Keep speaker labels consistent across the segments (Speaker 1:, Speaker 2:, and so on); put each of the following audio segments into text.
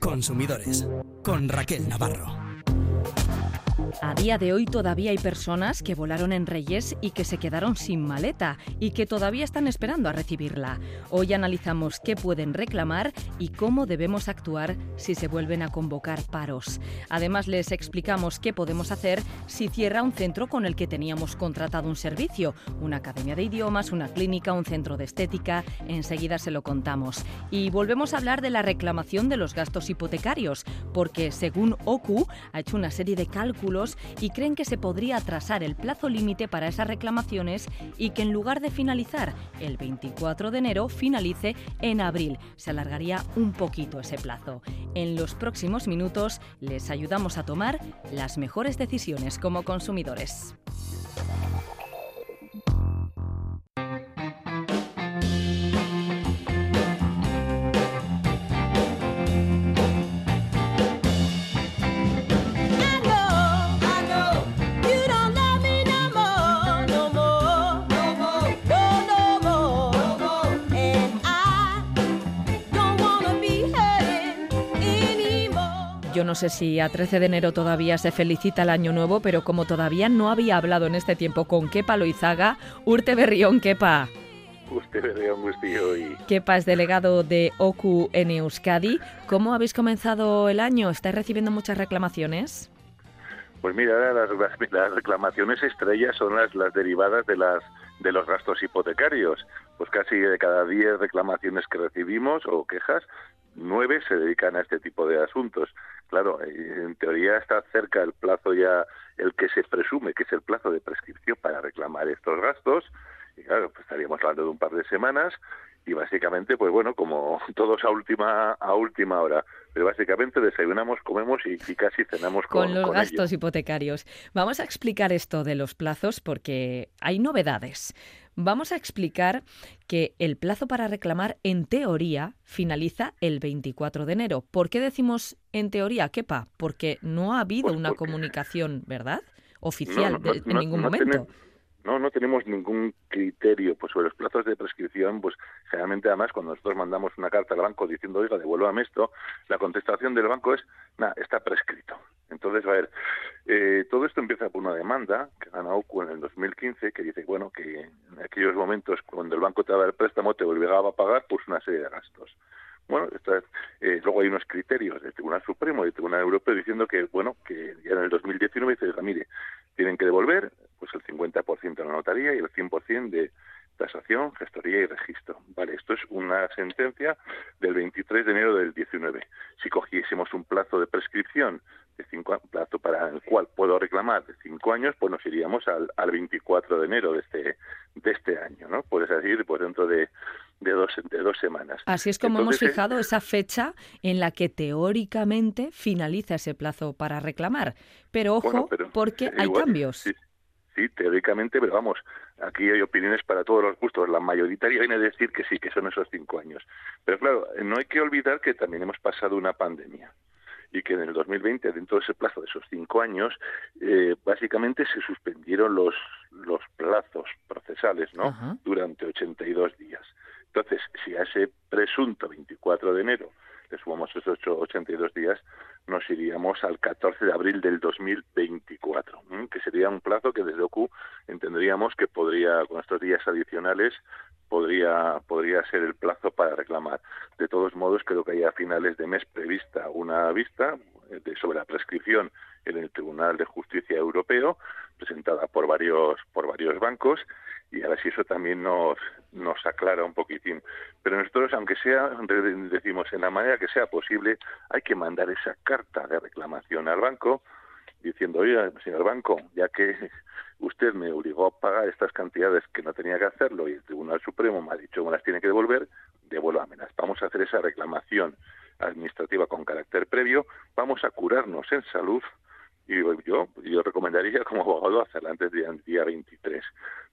Speaker 1: Consumidores con Raquel Navarro.
Speaker 2: A día de hoy todavía hay personas que volaron en Reyes y que se quedaron sin maleta y que todavía están esperando a recibirla. Hoy analizamos qué pueden reclamar y cómo debemos actuar si se vuelven a convocar paros. Además les explicamos qué podemos hacer si cierra un centro con el que teníamos contratado un servicio, una academia de idiomas, una clínica, un centro de estética. Enseguida se lo contamos. Y volvemos a hablar de la reclamación de los gastos hipotecarios, porque según OCU ha hecho una serie de cálculos y creen que se podría atrasar el plazo límite para esas reclamaciones y que en lugar de finalizar el 24 de enero, finalice en abril. Se alargaría un poquito ese plazo. En los próximos minutos les ayudamos a tomar las mejores decisiones como consumidores. Yo no sé si a 13 de enero todavía se felicita el año nuevo, pero como todavía no había hablado en este tiempo con Kepa Loizaga, Urte Berrión, Kepa.
Speaker 3: Urte Berrión, y...
Speaker 2: Kepa es delegado de OCU en Euskadi. ¿Cómo habéis comenzado el año? ¿Estáis recibiendo muchas reclamaciones?
Speaker 3: Pues mira, las, las reclamaciones estrellas son las, las derivadas de las de los gastos hipotecarios. Pues casi de cada 10 reclamaciones que recibimos o quejas, nueve se dedican a este tipo de asuntos. Claro, eh, en teoría está cerca el plazo ya, el que se presume que es el plazo de prescripción para reclamar estos gastos, y claro, pues estaríamos hablando de un par de semanas, y básicamente, pues bueno, como todos a última, a última hora, pero básicamente desayunamos, comemos y, casi cenamos con,
Speaker 2: con los gastos hipotecarios. Vamos a explicar esto de los plazos porque hay novedades. Vamos a explicar que el plazo para reclamar, en teoría, finaliza el 24 de enero. ¿Por qué decimos en teoría, Kepa? Porque no ha habido pues una comunicación, ¿verdad? Oficial en ningún momento.
Speaker 3: No, no tenemos ningún criterio pues sobre los plazos de prescripción, pues generalmente además cuando nosotros mandamos una carta al banco diciendo, oiga, devuélvame esto, la contestación del banco es, nada, está prescrito. Entonces, a ver, eh, todo esto empieza por una demanda que gana OCU en el 2015 que dice, bueno, que en aquellos momentos cuando el banco te daba el préstamo te obligaba a pagar pues una serie de gastos. Bueno, eh, luego hay unos criterios del Tribunal Supremo y del Tribunal Europeo diciendo que, bueno, que ya en el 2019 dice, mire, tienen que devolver pues el 50% de la notaría y el 100% de tasación, gestoría y registro. Vale, esto es una sentencia del 23 de enero del 19. Si cogiésemos un plazo de prescripción de cinco, plazo para el cual puedo reclamar de cinco años, pues nos iríamos al, al 24 de enero de este de este año, ¿no? Puedes decir, pues dentro de, de dos de dos semanas.
Speaker 2: Así es como hemos fijado esa fecha en la que teóricamente finaliza ese plazo para reclamar. Pero ojo, porque hay cambios.
Speaker 3: Sí, teóricamente, pero vamos, aquí hay opiniones para todos los gustos. La mayoritaria viene a decir que sí, que son esos cinco años. Pero claro, no hay que olvidar que también hemos pasado una pandemia y que en el 2020, dentro de ese plazo de esos cinco años, eh, básicamente se suspendieron los, los plazos procesales, ¿no? Durante 82 días. Entonces, si a ese presunto 24 de enero le sumamos esos 82 días, nos iríamos al 14 de abril del 2024, que sería un plazo que desde OCU entenderíamos que podría, con estos días adicionales, podría, podría ser el plazo para reclamar. De todos modos, creo que hay a finales de mes prevista una vista eh, sobre la prescripción en el Tribunal de Justicia Europeo, presentada por varios, por varios bancos, y a ver si eso también nos, nos aclara un poquitín. Pero nosotros, aunque sea, decimos, en la manera que sea posible, hay que mandar esa carta de reclamación al banco diciendo, oye, señor banco, ya que usted me obligó a pagar estas cantidades que no tenía que hacerlo y el Tribunal Supremo me ha dicho me las tiene que devolver, devuélvamelas. Vamos a hacer esa reclamación administrativa con carácter previo, vamos a curarnos en salud y yo, yo recomendaría como abogado hacerla antes del día 23.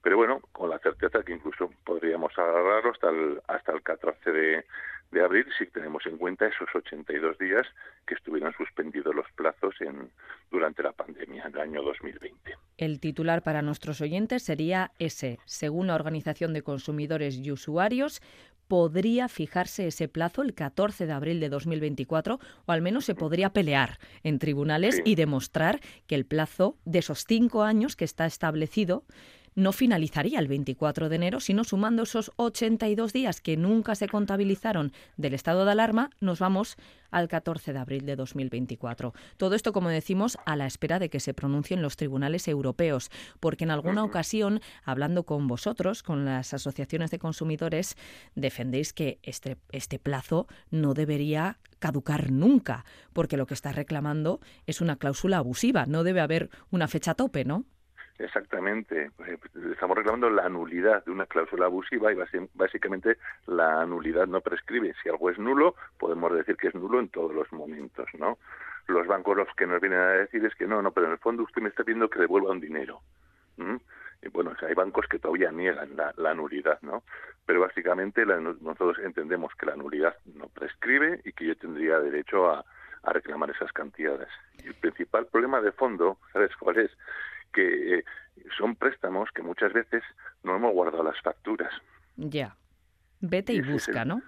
Speaker 3: Pero bueno, con la certeza que incluso podríamos agarrarlo hasta el, hasta el 14 de, de abril si tenemos en cuenta esos 82 días que estuvieron suspendidos los plazos en, durante la pandemia en el año 2020.
Speaker 2: El titular para nuestros oyentes sería ese. Según la Organización de Consumidores y Usuarios, podría fijarse ese plazo el 14 de abril de 2024 o al menos se podría pelear en tribunales y demostrar que el plazo de esos cinco años que está establecido no finalizaría el 24 de enero, sino sumando esos 82 días que nunca se contabilizaron del estado de alarma, nos vamos al 14 de abril de 2024. Todo esto, como decimos, a la espera de que se pronuncien los tribunales europeos, porque en alguna ocasión, hablando con vosotros, con las asociaciones de consumidores, defendéis que este, este plazo no debería caducar nunca, porque lo que está reclamando es una cláusula abusiva, no debe haber una fecha tope, ¿no?
Speaker 3: Exactamente. Eh, estamos reclamando la nulidad de una cláusula abusiva y básicamente la nulidad no prescribe. Si algo es nulo, podemos decir que es nulo en todos los momentos, ¿no? Los bancos los que nos vienen a decir es que no, no, pero en el fondo usted me está pidiendo que devuelva un dinero. Y bueno, hay bancos que todavía niegan la, nulidad, ¿no? Pero básicamente nosotros entendemos que la nulidad no prescribe y que yo tendría derecho a, a reclamar esas cantidades. Y el principal problema de fondo, ¿sabes cuál es? Que eh, son préstamos que muchas veces no hemos guardado las facturas.
Speaker 2: Ya. Vete y, busca, ¿no?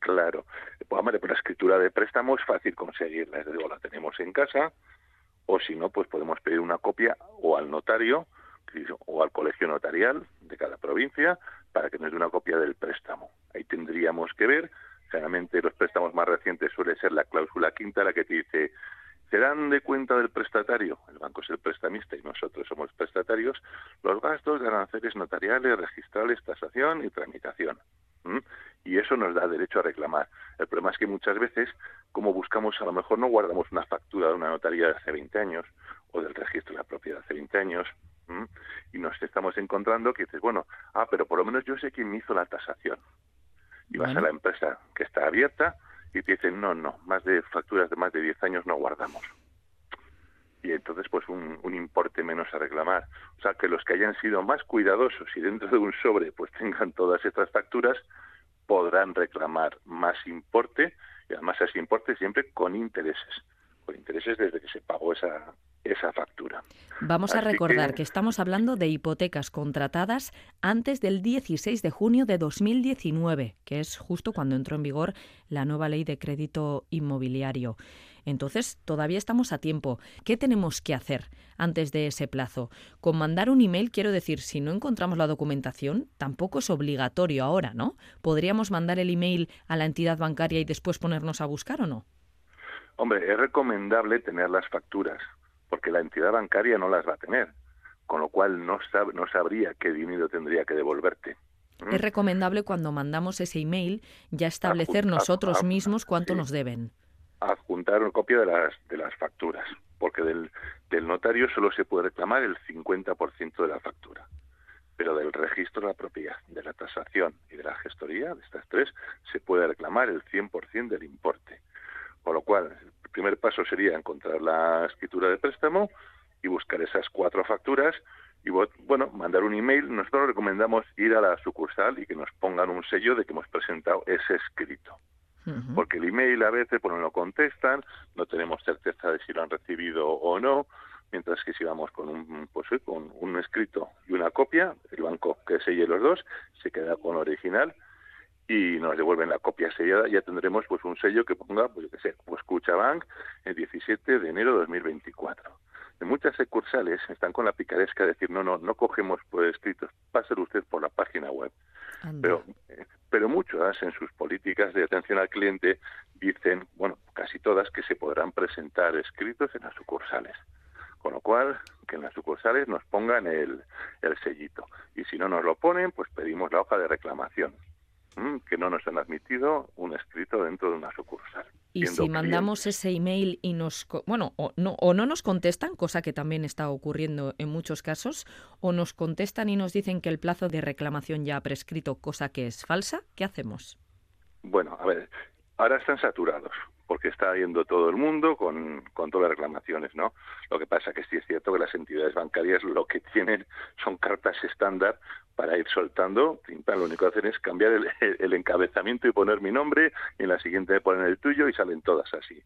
Speaker 3: Claro. Pues, hombre, la escritura de préstamo es fácil conseguirla. Es la tenemos en casa, o si no, pues podemos pedir una copia o al notario o al colegio notarial de cada provincia para que nos dé una copia del préstamo. Ahí tendríamos que ver, generalmente los préstamos más recientes suele ser la cláusula quinta, la que te dice serán de cuenta del prestatario, el banco es el prestamista y nosotros somos prestatarios, los gastos de aranceles notariales, registrales, tasación y tramitación. Y eso nos da derecho a reclamar. El problema es que muchas veces, como buscamos, a lo mejor no guardamos una factura de una notaría de hace 20 años o del registro de la propiedad de hace 20 años, y nos estamos encontrando que dices, bueno, ah, pero por lo menos yo sé quién me hizo la tasación. Y vas a la empresa que está abierta, y te dicen, no, no, más de facturas de más de 10 años no guardamos. Y entonces, pues un, importe menos a reclamar. O sea, que los que hayan sido más cuidadosos y dentro de un sobre pues tengan todas estas facturas, podrán reclamar más importe y además ese importe siempre con intereses, con intereses desde que se pagó esa, esa factura.
Speaker 2: Vamos a recordar que... estamos hablando de hipotecas contratadas antes del 16 de junio de 2019, que es justo cuando entró en vigor la nueva ley de crédito inmobiliario. Entonces, todavía estamos a tiempo. ¿Qué tenemos que hacer antes de ese plazo? Con mandar un email, quiero decir, si no encontramos la documentación, tampoco es obligatorio ahora, ¿no? ¿Podríamos mandar el email a la entidad bancaria y después ponernos a buscar o no?
Speaker 3: Hombre, es recomendable tener las facturas porque la entidad bancaria no las va a tener, con lo cual no, no sabría qué dinero tendría que devolverte.
Speaker 2: ¿Mm? Es recomendable cuando mandamos ese email ya establecer nosotros mismos cuánto nos deben.
Speaker 3: Adjuntar una copia de las, de las facturas, porque del, del notario solo se puede reclamar el 50% de la factura pero del registro de la propiedad, de la tasación y de la gestoría, de estas tres, se puede reclamar el 100% del importe. Con lo cual, primer paso sería encontrar la escritura de préstamo y buscar esas cuatro facturas y bueno, mandar un email. Nosotros recomendamos ir a la sucursal y que nos pongan un sello de que hemos presentado ese escrito. Porque el email a veces pues, no lo contestan, no tenemos certeza de si lo han recibido o no, mientras que si vamos con un, pues, con un escrito y una copia, el banco que selle los dos se queda con original y nos devuelven la copia sellada, ya tendremos pues un sello que ponga, pues yo qué sé, pues Cuchabank el 17 de enero de 2024. En muchas sucursales están con la picaresca de decir, no, no, no cogemos por escritos, páselo usted por la página web. Pero, eh, pero muchas en sus políticas de atención al cliente dicen, bueno, casi todas, que se podrán presentar escritos en las sucursales. Con lo cual, que en las sucursales nos pongan el, el sellito. Y si no nos lo ponen, pues pedimos la hoja de reclamación que no nos han admitido un escrito dentro de una sucursal.
Speaker 2: Y si mandamos ese email y nos, bueno, o no, o no nos contestan, cosa que también está ocurriendo en muchos casos, o nos contestan y nos dicen que el plazo de reclamación ya ha prescrito, cosa que es falsa, ¿qué hacemos?
Speaker 3: Bueno, a ver, ahora están saturados porque está yendo todo el mundo con, con todas las reclamaciones, ¿no? Lo que pasa que sí es cierto que las entidades bancarias lo que tienen son cartas estándar para ir soltando, lo único que hacen es cambiar el, encabezamiento y poner mi nombre, y en la siguiente ponen el tuyo y salen todas así.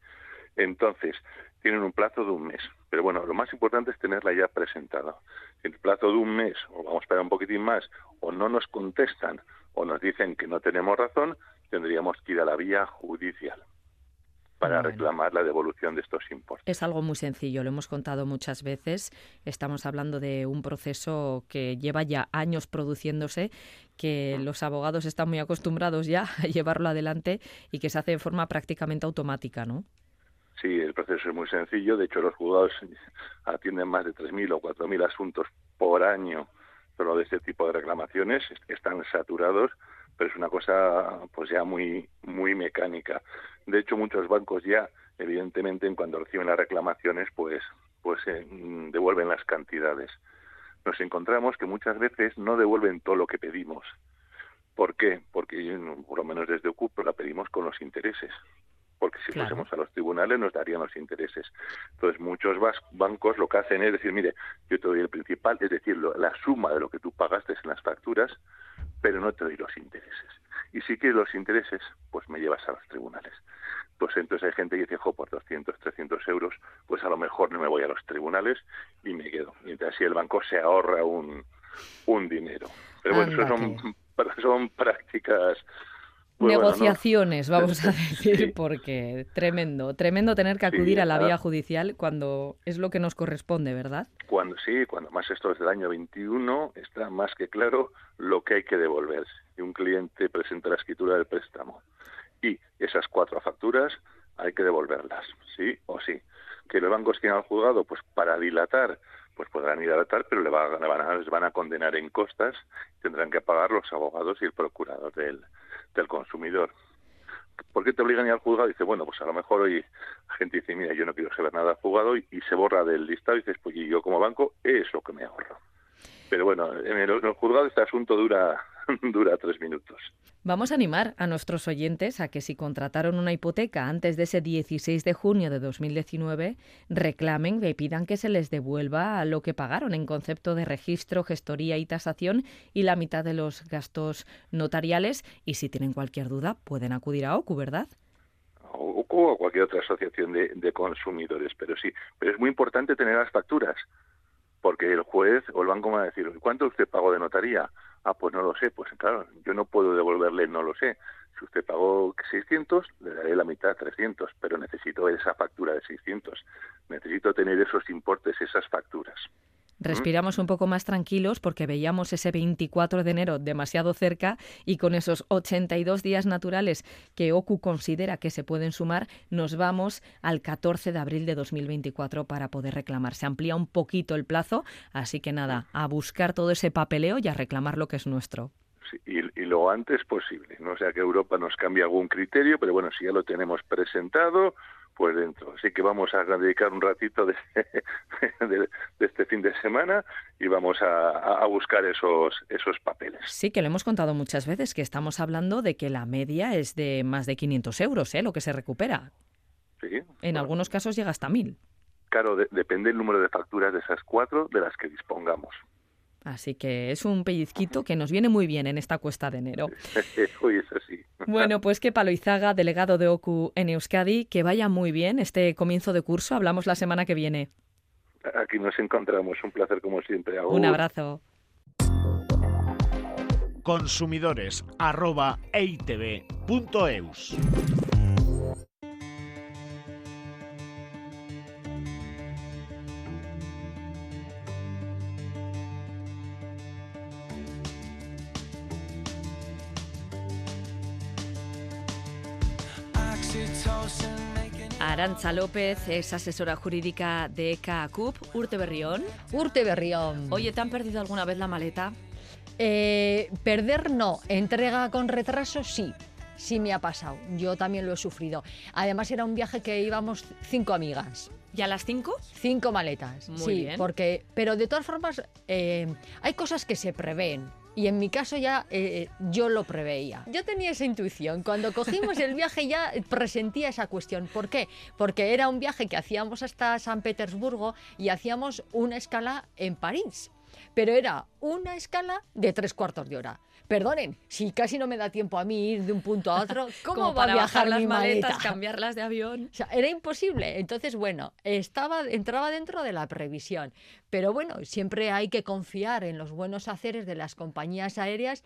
Speaker 3: Entonces, tienen un plazo de un mes. Pero bueno, lo más importante es tenerla ya presentada. En el plazo de un mes, o vamos a esperar un poquitín más, o no nos contestan, o nos dicen que no tenemos razón, tendríamos que ir a la vía judicial para reclamar la devolución de estos importes.
Speaker 2: Es algo muy sencillo, lo hemos contado muchas veces. Estamos hablando de un proceso que lleva ya años produciéndose, que los abogados están muy acostumbrados ya a llevarlo adelante y que se hace de forma prácticamente automática, ¿no?
Speaker 3: Sí, el proceso es muy sencillo. De hecho, los juzgados atienden más de 3.000 o 4.000 asuntos por año solo de este tipo de reclamaciones. Están saturados pero es una cosa pues ya muy muy mecánica. De hecho, muchos bancos ya, evidentemente, en cuando reciben las reclamaciones, pues pues eh, devuelven las cantidades. Nos encontramos que muchas veces no devuelven todo lo que pedimos. ¿Por qué? Porque por lo menos desde OCUP la pedimos con los intereses porque si fuésemos a los tribunales nos darían los intereses. Entonces, muchos bancos lo que hacen es decir, mire, yo te doy el principal, es decir, la suma de lo que tú pagaste en las facturas, pero no te doy los intereses. Y si quieres los intereses, pues me llevas a los tribunales. Pues entonces hay gente que dice, jo, por 200, 300 euros, pues a lo mejor no me voy a los tribunales y me quedo. Entonces así el banco se ahorra un, un dinero. Pero bueno, eso son, son prácticas
Speaker 2: negociaciones, vamos a decir, porque tremendo, tremendo tener que acudir a la vía judicial cuando es lo que nos corresponde, ¿verdad?
Speaker 3: Cuando sí, cuando más esto es del año 21, está más que claro lo que hay que devolverse. Y un cliente presenta la escritura del préstamo y esas cuatro facturas hay que devolverlas, sí o sí. Que los bancos quieran al juzgado, pues para dilatar, pues podrán ir a dilatar, pero le van, a, les van a condenar en costas, tendrán que pagar los abogados y el procurador del consumidor. ¿Por qué te obligan a ir al juzgado? dice, bueno, pues a lo mejor hoy la gente dice, mira, yo no quiero saber nada al juzgado y, se borra del listado y dices, pues yo como banco es lo que me ahorro. Pero bueno, en el, en el juzgado este asunto dura dura tres minutos.
Speaker 2: Vamos a animar a nuestros oyentes a que si contrataron una hipoteca antes de ese 16 de junio de 2019, reclamen y pidan que se les devuelva lo que pagaron en concepto de registro, gestoría y tasación y la mitad de los gastos notariales. Y si tienen cualquier duda, pueden acudir a OCU, ¿verdad?
Speaker 3: OCU o cualquier otra asociación de, de consumidores, pero sí. Pero es muy importante tener las facturas porque el juez o el banco va a decir, ¿cuánto usted pagó de notaría? Ah, pues no lo sé, pues claro, yo no puedo devolverle, no lo sé. Si usted pagó 600, le daré la mitad, 300, pero necesito esa factura de 600. Necesito tener esos importes, esas facturas.
Speaker 2: Respiramos un poco más tranquilos porque veíamos ese 24 de enero demasiado cerca y con esos 82 días naturales que OCU considera que se pueden sumar, nos vamos al 14 de abril de 2024 para poder reclamar. Se amplía un poquito el plazo, así que nada, a buscar todo ese papeleo y a reclamar lo que es nuestro.
Speaker 3: y, lo antes posible. No sea que Europa nos cambie algún criterio, pero bueno, si ya lo tenemos presentado, pues dentro. Así que vamos a dedicar un ratito de, este fin de semana y vamos a, buscar esos, esos papeles.
Speaker 2: Sí, que lo hemos contado muchas veces, que estamos hablando de que la media es de más de 500 euros, ¿eh? lo que se recupera.
Speaker 3: Sí.
Speaker 2: En algunos casos llega hasta 1.000.
Speaker 3: Claro, depende el número de facturas de esas cuatro de las que dispongamos.
Speaker 2: Así que es un pellizquito que nos viene muy bien en esta cuesta de enero.
Speaker 3: Uy, es así.
Speaker 2: Bueno, pues que Palo Izaga, delegado de OCU en Euskadi, que vaya muy bien este comienzo de curso. Hablamos la semana que viene.
Speaker 3: Aquí nos encontramos. Un placer como siempre.
Speaker 2: Un abrazo.
Speaker 4: Consumidores
Speaker 2: Arancha López es asesora jurídica de ECA CUP. Urte Berrión.
Speaker 5: Urte Berrión.
Speaker 2: Oye, ¿te han perdido alguna vez la maleta?
Speaker 5: Eh, perder no, entrega con retraso sí. Sí me ha pasado, yo también lo he sufrido. Además era un viaje que íbamos cinco amigas.
Speaker 2: ¿Y a las cinco?
Speaker 5: Cinco maletas.
Speaker 2: Muy
Speaker 5: sí,
Speaker 2: bien.
Speaker 5: Porque, pero de todas formas, eh, hay cosas que se prevén. Y en mi caso ya eh, yo lo preveía. Yo tenía esa intuición. Cuando cogimos el viaje ya presentía esa cuestión. ¿Por qué? Porque era un viaje que hacíamos hasta San Petersburgo y hacíamos una escala en París. Pero era una escala de tres cuartos de hora. Perdonen, si casi no me da tiempo a mí ir de un punto a otro, ¿cómo va a viajar
Speaker 2: las
Speaker 5: mi
Speaker 2: maletas,
Speaker 5: maleta?
Speaker 2: cambiarlas de avión?
Speaker 5: O sea, era imposible. Entonces, bueno, estaba, entraba dentro de la previsión. Pero bueno, siempre hay que confiar en los buenos haceres de las compañías aéreas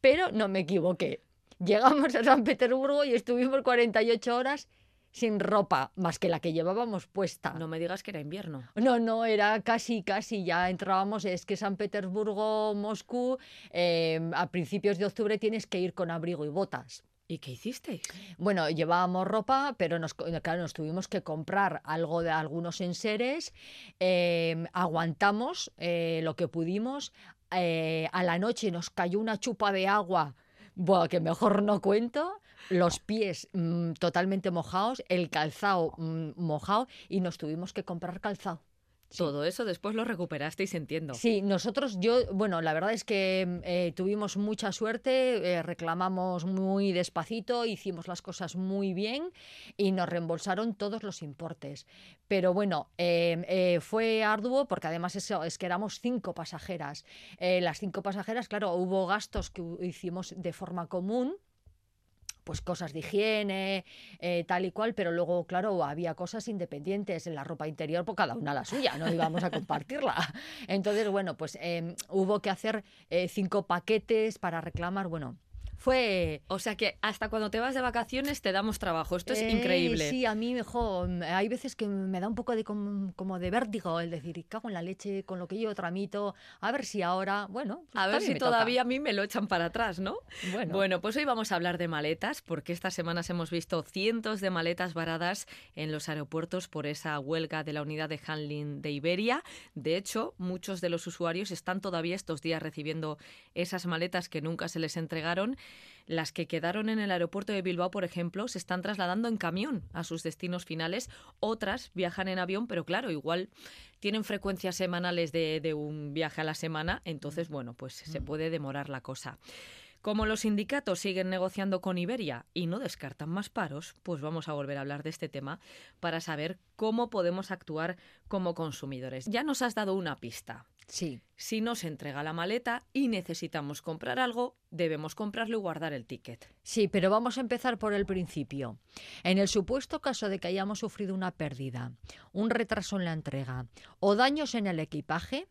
Speaker 5: Pero no me equivoqué. Llegamos a San Petersburgo y estuvimos 48 horas sin ropa, más que la que llevábamos puesta.
Speaker 2: No me digas que era invierno.
Speaker 5: No, no, era casi, casi, ya entrábamos, es que San Petersburgo, Moscú, eh, a principios de octubre tienes que ir con abrigo y botas.
Speaker 2: ¿Y qué hicisteis?
Speaker 5: Bueno, llevábamos ropa, pero nos, claro, nos tuvimos que comprar algo de algunos enseres, eh, aguantamos eh, lo que pudimos, eh, a la noche nos cayó una chupa de agua, bueno, que mejor no cuento, los pies mm, totalmente mojados, el calzado mm, mojado y nos tuvimos que comprar calzado.
Speaker 2: Todo eso después lo recuperasteis, entiendo.
Speaker 5: Sí, nosotros, yo, bueno, la verdad es que mm, eh, tuvimos mucha suerte, eh, reclamamos muy despacito, hicimos las cosas muy bien y nos reembolsaron todos los importes. Pero bueno, em, eh, fue arduo porque además eso, es que éramos cinco pasajeras. las cinco pasajeras, claro, hubo gastos que hicimos de forma común pues cosas de higiene, eh, tal y cual, pero luego, claro, había cosas independientes en la ropa interior, pues cada una la suya, no íbamos a compartirla. Entonces, bueno, pues em, hubo que hacer eh, cinco paquetes para reclamar, bueno, fue...
Speaker 2: O sea que hasta cuando te vas de vacaciones te damos trabajo. Esto es increíble.
Speaker 5: Eh, sí, a mí mejor. Hay veces que me da un poco de como, de vértigo el decir, cago en la leche con lo que yo tramito. A ver si ahora, bueno...
Speaker 2: Pues a ver si todavía a mí me lo echan para atrás, ¿no? Bueno. bueno, pues hoy vamos a hablar de maletas porque estas semanas hemos visto cientos de maletas varadas en los aeropuertos por esa huelga de la unidad de handling de Iberia. De hecho, muchos de los usuarios están todavía estos días recibiendo esas maletas que nunca se les entregaron las que quedaron en el aeropuerto de Bilbao, por ejemplo, se están trasladando en camión a sus destinos finales. Otras viajan en avión, pero claro, igual tienen frecuencias semanales de, un viaje a la semana, entonces, bueno, pues se mm. puede demorar la cosa. Como los sindicatos siguen negociando con Iberia y no descartan más paros, pues vamos a volver a hablar de este tema para saber cómo podemos actuar como consumidores. Ya nos has dado una pista.
Speaker 5: Sí.
Speaker 2: Si nos entrega la maleta y necesitamos comprar algo, debemos comprarlo y guardar el ticket.
Speaker 5: Sí, pero vamos a empezar por el principio. En el supuesto caso de que hayamos sufrido una pérdida, un retraso en la entrega o daños en el equipaje,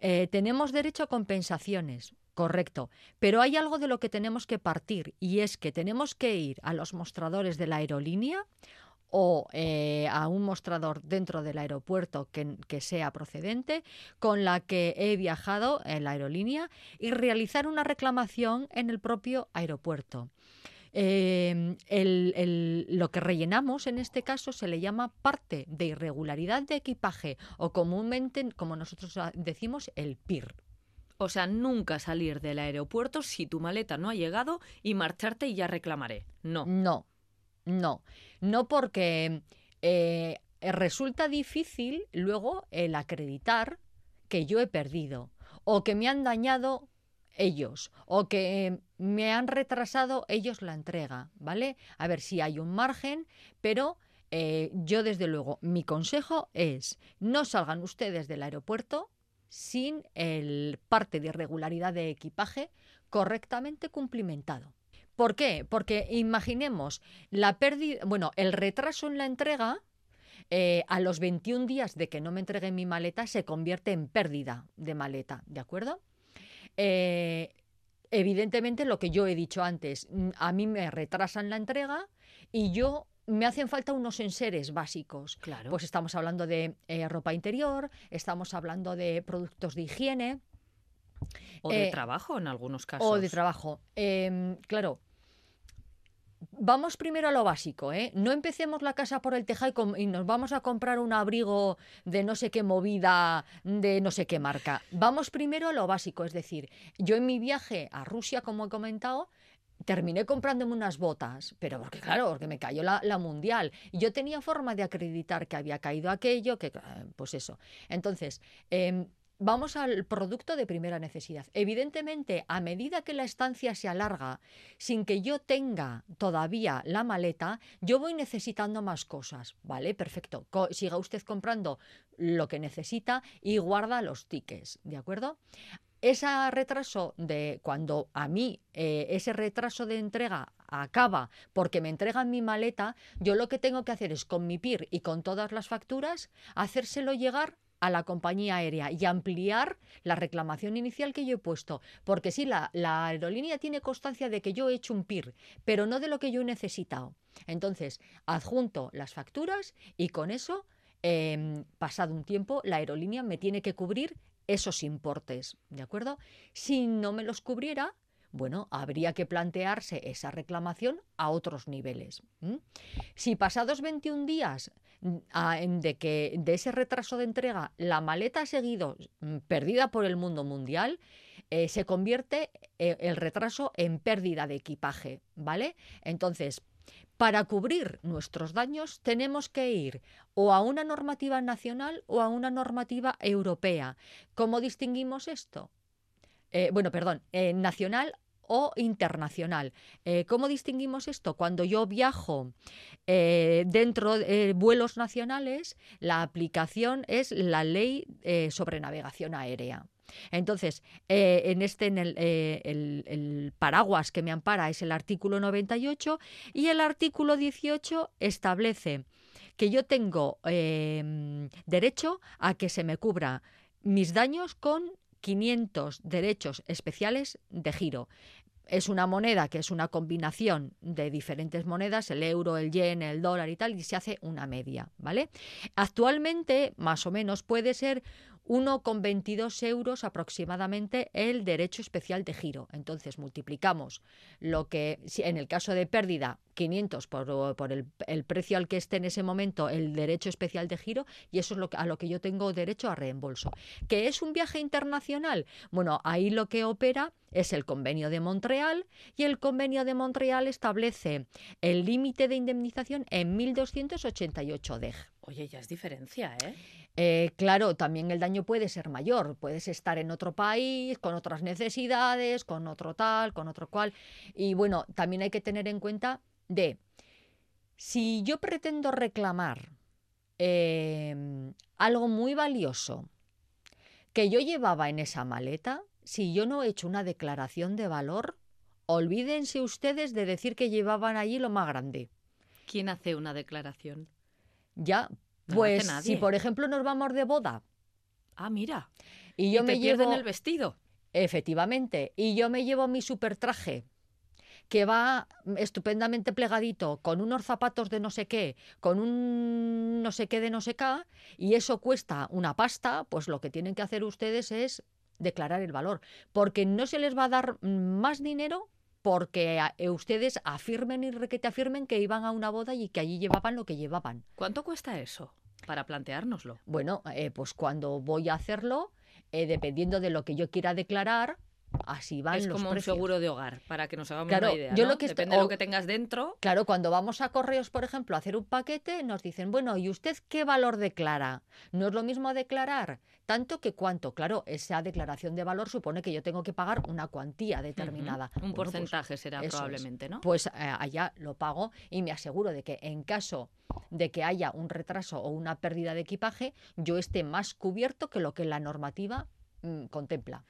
Speaker 5: eh, tenemos derecho a compensaciones. Correcto, pero hay algo de lo que tenemos que partir y es que tenemos que ir a los mostradores de la aerolínea o eh, a un mostrador dentro del aeropuerto que, sea procedente con la que he viajado en la aerolínea y realizar una reclamación en el propio aeropuerto. Em, lo que rellenamos en este caso se le llama parte de irregularidad de equipaje o comúnmente, como nosotros decimos, el PIR.
Speaker 2: O sea, nunca salir del aeropuerto si tu maleta no ha llegado y marcharte y ya reclamaré. No.
Speaker 5: No, no, no porque eh, resulta difícil luego el acreditar que yo he perdido o que me han dañado ellos o que me han retrasado ellos la entrega, ¿vale? A ver si hay un margen, pero eh, yo desde luego mi consejo es no salgan ustedes del aeropuerto sin el parte de irregularidad de equipaje correctamente cumplimentado. ¿Por qué? Porque imaginemos la pérdida, bueno, el retraso en la entrega eh, a los 21 días de que no me entregue mi maleta se convierte en pérdida de maleta, ¿de acuerdo? Eh, evidentemente lo que yo he dicho antes, mm, a mí me retrasan la entrega y yo me hacen falta unos enseres básicos.
Speaker 2: Claro.
Speaker 5: Pues estamos hablando de eh, ropa interior, estamos hablando de productos de higiene.
Speaker 2: O de trabajo en algunos casos.
Speaker 5: O de trabajo. Em, claro, Vamos primero a lo básico, ¿eh? No empecemos la casa por el tejado y, nos vamos a comprar un abrigo de no sé qué movida, de no sé qué marca. Vamos primero a lo básico, es decir, yo en mi viaje a Rusia, como he comentado, terminé comprándome unas botas, pero porque claro, porque me cayó la, mundial. Y yo tenía forma de acreditar que había caído aquello, que pues eso. Entonces, eh, Vamos al producto de primera necesidad. Evidentemente, a medida que la estancia se alarga, sin que yo tenga todavía la maleta, yo voy necesitando más cosas, ¿vale? Perfecto. siga usted comprando lo que necesita y guarda los tickets, ¿de acuerdo? Ese retraso de cuando a mí eh, ese retraso de entrega acaba porque me entregan mi maleta, yo lo que tengo que hacer es con mi PIR y con todas las facturas, hacérselo llegar a la compañía aérea y ampliar la reclamación inicial que yo he puesto. Porque sí, la, aerolínea tiene constancia de que yo he hecho un PIR, pero no de lo que yo he necesitado. Entonces, adjunto las facturas y con eso, em, pasado un tiempo, la aerolínea me tiene que cubrir esos importes, ¿de acuerdo? Si no me los cubriera, bueno, habría que plantearse esa reclamación a otros niveles. Si pasados 21 días mm, de, que, de ese retraso de entrega la maleta ha seguido mm, perdida por el mundo mundial, eh, se convierte eh, el retraso en pérdida de equipaje, ¿vale? Entonces, para cubrir nuestros daños tenemos que ir o a una normativa nacional o a una normativa europea. ¿Cómo distinguimos esto? Eh, bueno, perdón, nacional o internacional. Eh, ¿Cómo distinguimos esto? Cuando yo viajo eh, dentro de vuelos nacionales, la aplicación es la ley eh, sobre navegación aérea. Entonces, en este, en el, paraguas que me ampara es el artículo 98 y el artículo 18 establece que yo tengo derecho a que se me cubra mis daños con 500 derechos especiales de giro. Es una moneda que es una combinación de diferentes monedas, el euro, el yen, el dólar y tal, y se hace una media, ¿vale? Actualmente, más o menos, puede ser 1,22 euros aproximadamente el derecho especial de giro. Entonces multiplicamos lo que, en el caso de pérdida, 500 por, el, precio al que esté en ese momento el derecho especial de giro y eso es lo a lo que yo tengo derecho a reembolso. ¿Qué es un viaje internacional? Bueno, ahí lo que opera es el convenio de Montreal y el convenio de Montreal establece el límite de indemnización en 1.288 DEG.
Speaker 2: Oye, ya es diferencia, ¿eh?
Speaker 5: Eh, claro, también el daño puede ser mayor. Puedes estar en otro país, con otras necesidades, con otro tal, con otro cual. Y bueno, también hay que tener en cuenta de si yo pretendo reclamar em, algo muy valioso que yo llevaba en esa maleta, si yo no he hecho una declaración de valor, olvídense ustedes de decir que llevaban allí lo más grande.
Speaker 2: ¿Quién hace una declaración?
Speaker 5: Ya, pues si por ejemplo nos vamos de boda.
Speaker 2: Ah, mira.
Speaker 5: Y yo me llevo
Speaker 2: el vestido.
Speaker 5: Efectivamente, y yo me llevo mi super traje que va estupendamente plegadito, con unos zapatos de no sé qué, con un no sé qué de no sé qué, y eso cuesta una pasta, pues lo que tienen que hacer ustedes es declarar el valor, porque no se les va a dar más dinero porque eh, ustedes afirmen y requete afirmen que iban a una boda y que allí llevaban lo que llevaban.
Speaker 2: ¿Cuánto cuesta eso? Para planteárnoslo.
Speaker 5: Bueno, eh, pues cuando voy a hacerlo, eh, dependiendo de lo que yo quiera declarar, Así van
Speaker 2: es
Speaker 5: como
Speaker 2: un seguro de hogar, para que nos hagamos una idea. Yo lo que Depende de lo que tengas dentro.
Speaker 5: Claro, cuando vamos a correos, por ejemplo, a hacer un paquete, nos dicen, bueno, ¿y usted qué valor declara? No es lo mismo declarar tanto que cuánto. Claro, esa declaración de valor supone que yo tengo que pagar una cuantía determinada.
Speaker 2: Un pues porcentaje será probablemente, ¿no?
Speaker 5: Pues eh, allá lo pago y me aseguro de que en caso de que haya un retraso o una pérdida de equipaje, yo esté más cubierto que lo que la normativa mm, contempla.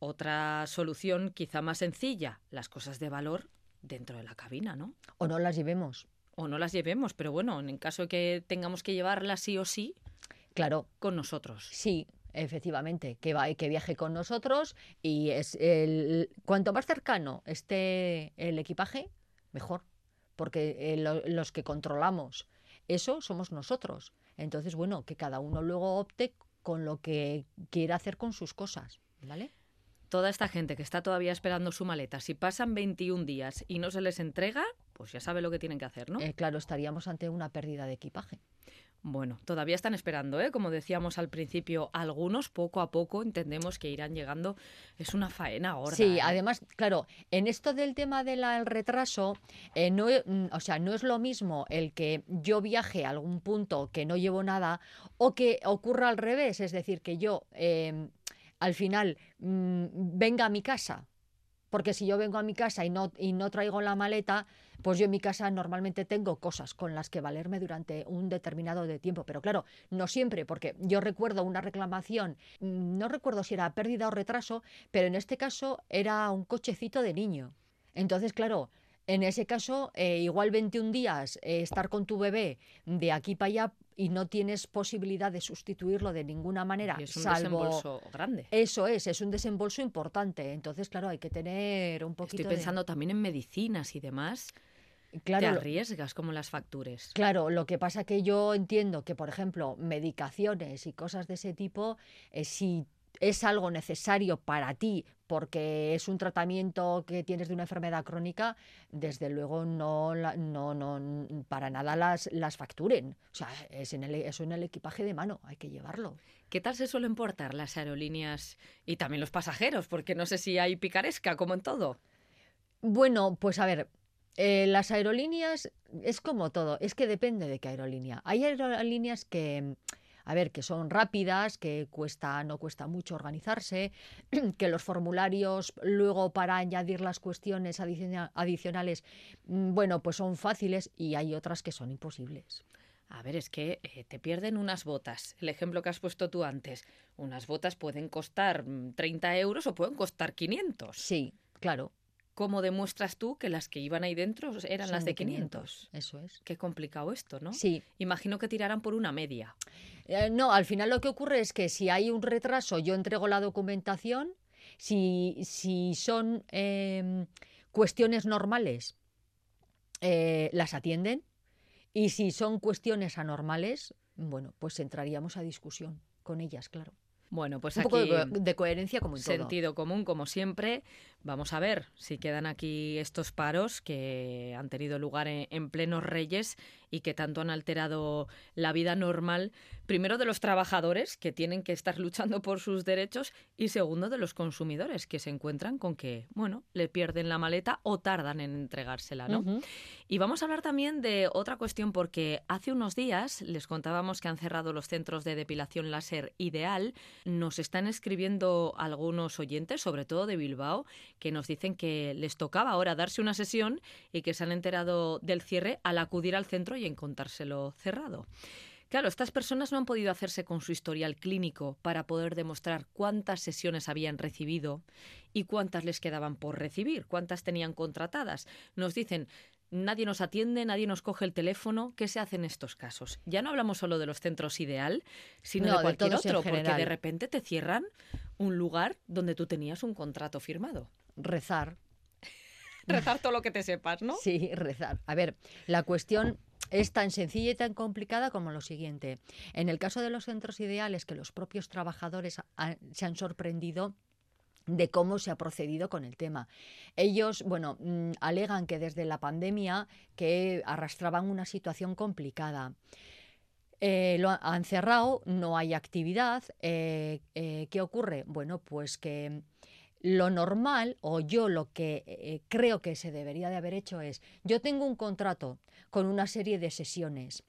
Speaker 2: Otra solución quizá más sencilla, las cosas de valor dentro de la cabina, ¿no?
Speaker 5: O no las llevemos.
Speaker 2: O no las llevemos, pero bueno, en caso de que tengamos que llevarlas sí o sí,
Speaker 5: claro,
Speaker 2: con nosotros.
Speaker 5: Sí, efectivamente, que va que viaje con nosotros y es el cuanto más cercano esté el equipaje, mejor, porque eh, los que controlamos eso somos nosotros. Entonces, bueno, que cada uno luego opte con lo que quiera hacer con sus cosas, ¿vale?
Speaker 2: Toda esta gente que está todavía esperando su maleta, si pasan 21 días y no se les entrega, pues ya sabe lo que tienen que hacer, ¿no?
Speaker 5: Eh, claro, estaríamos ante una pérdida de equipaje.
Speaker 2: Bueno, todavía están esperando, ¿eh? Como decíamos al principio, algunos poco a poco entendemos que irán llegando. Es una faena ahora.
Speaker 5: Sí, ¿eh? además, claro, en esto del tema del retraso, eh, no, mm, o sea, no es lo mismo el que yo viaje a algún punto que no llevo nada o que ocurra al revés, es decir, que yo em, al final mm, venga a mi casa. Porque si yo vengo a mi casa y no, y no traigo la maleta, pues yo en mi casa normalmente tengo cosas con las que valerme durante un determinado de tiempo. Pero claro, no siempre, porque yo recuerdo una reclamación, mm, no recuerdo si era pérdida o retraso, pero en este caso era un cochecito de niño. Entonces, claro, en ese caso, eh, igual 21 días, eh, estar con tu bebé de aquí para allá y no tienes posibilidad de sustituirlo de ninguna manera,
Speaker 2: Y es un
Speaker 5: salvo
Speaker 2: desembolso grande.
Speaker 5: eso es, es un desembolso importante. Entonces, claro, hay que tener un poquito
Speaker 2: Estoy
Speaker 5: de-
Speaker 2: pensando también en medicinas y demás. te
Speaker 5: Claro, lo-
Speaker 2: arriesgas como las factures.
Speaker 5: Claro, lo que pasa que yo entiendo que, por ejemplo, medicaciones y cosas de ese tipo, eh, si es algo necesario para ti porque es un tratamiento que tienes de una enfermedad crónica, desde luego no, no, no para nada las, las facturen. O sea, es en, el, es en el equipaje de mano, hay que llevarlo.
Speaker 2: ¿Qué tal se suelen portar las aerolíneas y también los pasajeros? Porque no sé si hay picaresca, como en todo.
Speaker 5: Bueno, pues a ver, eh, las aerolíneas es como todo, es que depende de qué aerolínea. Hay aerolíneas que, a ver, que son rápidas, que cuesta, no cuesta mucho organizarse, que los formularios luego para añadir las cuestiones adiciona- adicionales, mm, bueno, pues son fáciles y hay otras que son imposibles.
Speaker 2: A ver, es que eh, te pierden unas botas. El ejemplo que has puesto tú antes. Unas botas pueden costar mm, 30 euros o pueden costar 500.
Speaker 5: Sí, claro.
Speaker 2: ¿Cómo demuestras tú que las que iban ahí dentro eran
Speaker 5: son
Speaker 2: las de 500?
Speaker 5: Eso es.
Speaker 2: Qué complicado esto, ¿no?
Speaker 5: Sí,
Speaker 2: Imagino que tirarán por una media.
Speaker 5: Eh, no, al final lo que ocurre es que si hay un retraso, yo entrego la documentación. Si, si son em, cuestiones normales, eh, las atienden. Y si son cuestiones anormales, bueno, pues entraríamos a discusión con ellas, claro.
Speaker 2: Bueno, pues
Speaker 5: Un
Speaker 2: aquí
Speaker 5: poco de, co- de coherencia como en todo.
Speaker 2: sentido común, como siempre. Vamos a ver si quedan aquí estos paros que han tenido lugar en, en plenos reyes y que tanto han alterado la vida normal, primero de los trabajadores, que tienen que estar luchando por sus derechos, y segundo de los consumidores, que se encuentran con que, bueno, le pierden la maleta o tardan en entregársela, ¿no? Y vamos a hablar también de otra cuestión porque hace unos días les contábamos que han cerrado los centros de depilación láser ideal. Nos están escribiendo algunos oyentes, sobre todo de Bilbao, que nos dicen que les tocaba ahora darse una sesión y que se han enterado del cierre al acudir al centro y encontrárselo cerrado. Claro, estas personas no han podido hacerse con su historial clínico para poder demostrar cuántas sesiones habían recibido y cuántas les quedaban por recibir, cuántas tenían contratadas. Nos dicen, nadie nos atiende, nadie nos coge el teléfono. ¿Qué se hace en estos casos? Ya no hablamos solo de los centros ideal, sino
Speaker 5: No,
Speaker 2: de cualquier otro, porque de repente te cierran un lugar donde tú tenías un contrato firmado.
Speaker 5: Rezar.
Speaker 2: Rezar todo lo que te sepas, ¿no?
Speaker 5: Sí, rezar. A ver, la cuestión es tan sencilla y tan complicada como lo siguiente. En el caso de los centros ideales, que los propios trabajadores se han sorprendido de cómo se ha procedido con el tema. Ellos, bueno, mm, alegan que desde la pandemia que arrastraban una situación complicada. Eh, lo ha- han cerrado, no hay actividad. eh, eh, ¿Qué ocurre? Bueno, pues que lo normal, o yo lo que eh, creo que se debería de haber hecho es, yo tengo un contrato con una serie de sesiones.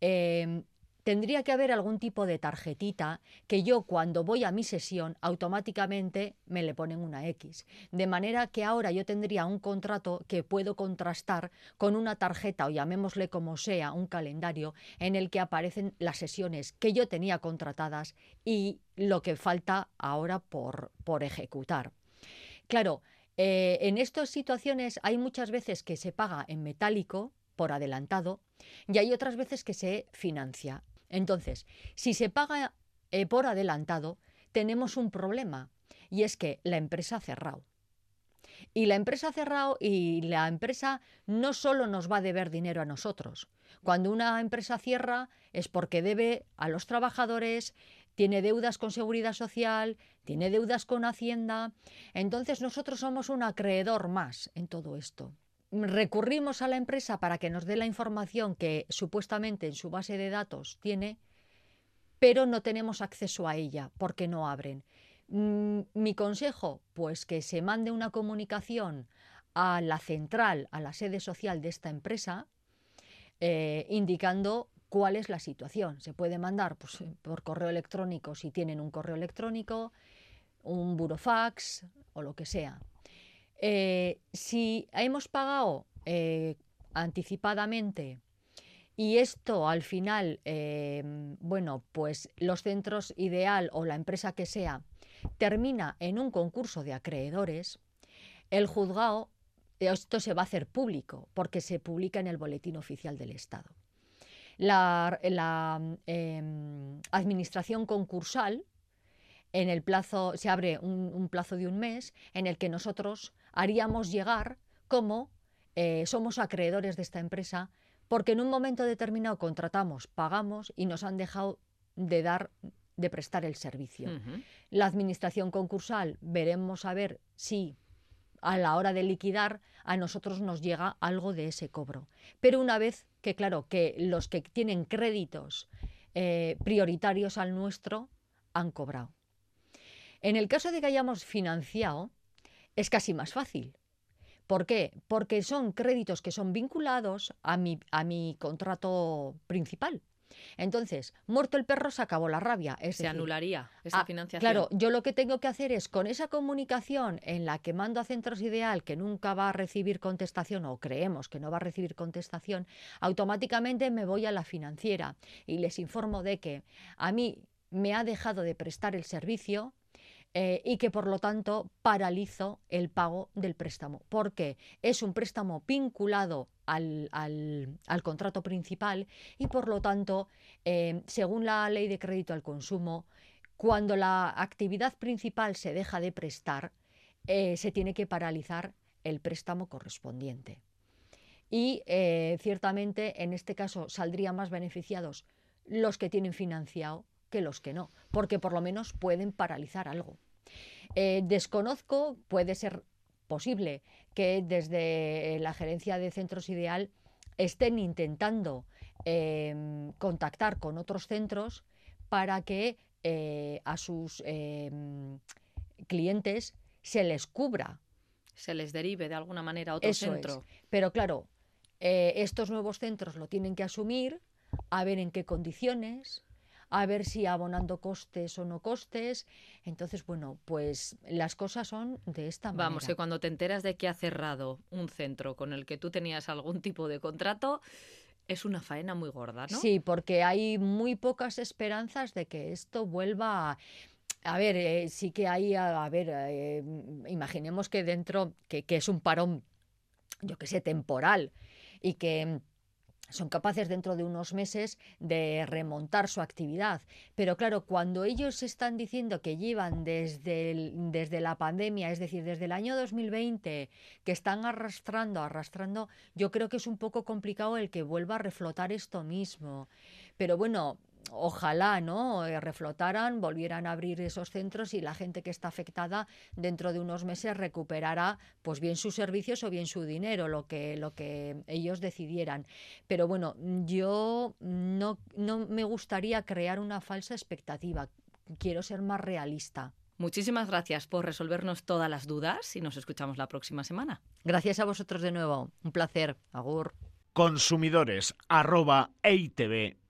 Speaker 5: eh, tendría que haber algún tipo de tarjetita que yo cuando voy a mi sesión automáticamente me le ponen una X. De manera que ahora yo tendría un contrato que puedo contrastar con una tarjeta o llamémosle como sea, un calendario en el que aparecen las sesiones que yo tenía contratadas y lo que falta ahora por, por ejecutar. Claro, eh, en estas situaciones hay muchas veces que se paga en metálico por adelantado y hay otras veces que se financia. Entonces, si se paga eh, por adelantado, tenemos un problema y es que la empresa ha cerrado. Y la empresa ha cerrado y la empresa no solo nos va a deber dinero a nosotros. Cuando una empresa cierra es porque debe a los trabajadores, tiene deudas con seguridad social, tiene deudas con Hacienda. Entonces nosotros somos un acreedor más en todo esto. Recurrimos a la empresa para que nos dé la información que supuestamente en su base de datos tiene, pero no tenemos acceso a ella porque no abren. Mm, Mi consejo, pues que se mande una comunicación a la central, a la sede social de esta empresa, eh, indicando cuál es la situación. Se puede mandar pues, por correo electrónico si tienen un correo electrónico, un burofax o lo que sea. Eh, si hemos pagado eh, anticipadamente y esto al final, eh, bueno, pues los centros ideal o la empresa que sea termina en un concurso de acreedores, el juzgado, esto se va a hacer público porque se publica en el Boletín Oficial del Estado. La, em, administración concursal, en el plazo, se abre un, plazo de un mes en el que nosotros haríamos llegar cómo eh, somos acreedores de esta empresa, porque en un momento determinado contratamos, pagamos y nos han dejado de dar de prestar el servicio. La administración concursal veremos a ver si a la hora de liquidar a nosotros nos llega algo de ese cobro. Pero una vez que, claro, que los que tienen créditos eh, prioritarios al nuestro han cobrado. En el caso de que hayamos financiado, es casi más fácil. ¿Por qué? Porque son créditos que son vinculados a mi, a mi contrato principal. Entonces, muerto el perro, se acabó la rabia.
Speaker 2: se anularía esa ah, financiación.
Speaker 5: Claro, yo lo que tengo que hacer es con esa comunicación en la que mando a Centros Ideal que nunca va a recibir contestación o creemos que no va a recibir contestación, automáticamente me voy a la financiera y les informo de que a mí me ha dejado de prestar el servicio, eh, y que por lo tanto paralizo el pago del préstamo, porque es un préstamo vinculado al, contrato principal y por lo tanto, eh, según la ley de crédito al consumo, cuando la actividad principal se deja de prestar, eh, se tiene que paralizar el préstamo correspondiente. Y ciertamente en este caso saldrían más beneficiados los que tienen financiado que los que no, porque por lo menos pueden paralizar algo. Eh, desconozco, puede ser posible que desde la gerencia de Centros Ideal estén intentando em, contactar con otros centros para que eh, a sus em, clientes se les cubra.
Speaker 2: Se les derive de alguna manera a otro centro.
Speaker 5: Pero claro, eh, estos nuevos centros lo tienen que asumir, a ver en qué condiciones, a ver si abonando costes o no costes. Entonces, bueno, pues las cosas son de esta manera.
Speaker 2: Vamos, que cuando te enteras de que ha cerrado un centro con el que tú tenías algún tipo de contrato, es una faena muy gorda, ¿no?
Speaker 5: Sí, porque hay muy pocas esperanzas de que esto vuelva a... A ver, eh, sí que hay, a, ver, eh, imaginemos que dentro, que, que es un parón, yo que sé, temporal, y que son capaces dentro de unos meses de remontar su actividad. Pero claro, cuando ellos están diciendo que llevan desde, desde la pandemia, es decir, desde el año 2020, que están arrastrando, arrastrando, yo creo que es un poco complicado el que vuelva a reflotar esto mismo. Pero bueno, ojalá no eh, reflotaran, volvieran a abrir esos centros y la gente que está afectada dentro de unos meses recuperará pues bien sus servicios o bien su dinero, lo que, lo que ellos decidieran. Pero bueno, yo no, no me gustaría crear una falsa expectativa. Quiero ser más realista.
Speaker 2: Muchísimas gracias por resolvernos todas las dudas y nos escuchamos la próxima semana.
Speaker 5: Gracias a vosotros de nuevo. Un placer. Agur.
Speaker 4: Consumidores you're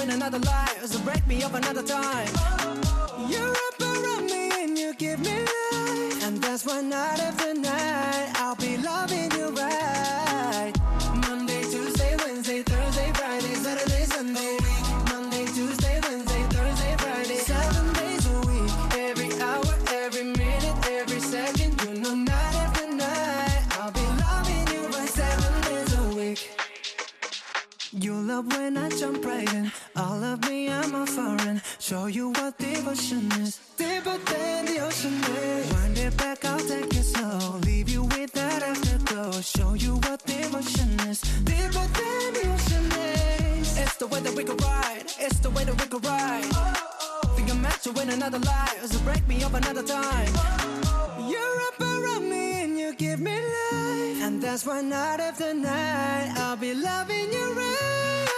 Speaker 4: in another life. So break me up another time. You wrap around me and you give me life. And that's why night after night I'll be loving you right. Monday, Tuesday, Wednesday, Thursday, Friday, Saturday, Sunday. Monday, Tuesday, Wednesday, Thursday, Friday. Seven days a week. Every hour, every minute, every second. You know night after night I'll be loving you right. Seven days a week. You love when I jump right in. All of me, I'm a foreign. Show you what devotion is. Deeper than the ocean is. Wind it back, I'll take it slow. Leave you with that afterglow. Show you what devotion is. Deeper than the ocean is. It's the way that we can ride. It's the way that we can ride. Oh, oh. Think I'm meant to win another life. So break me up another time. Oh, You're up around me and you give me life. And that's why night after night, I'll be loving you right.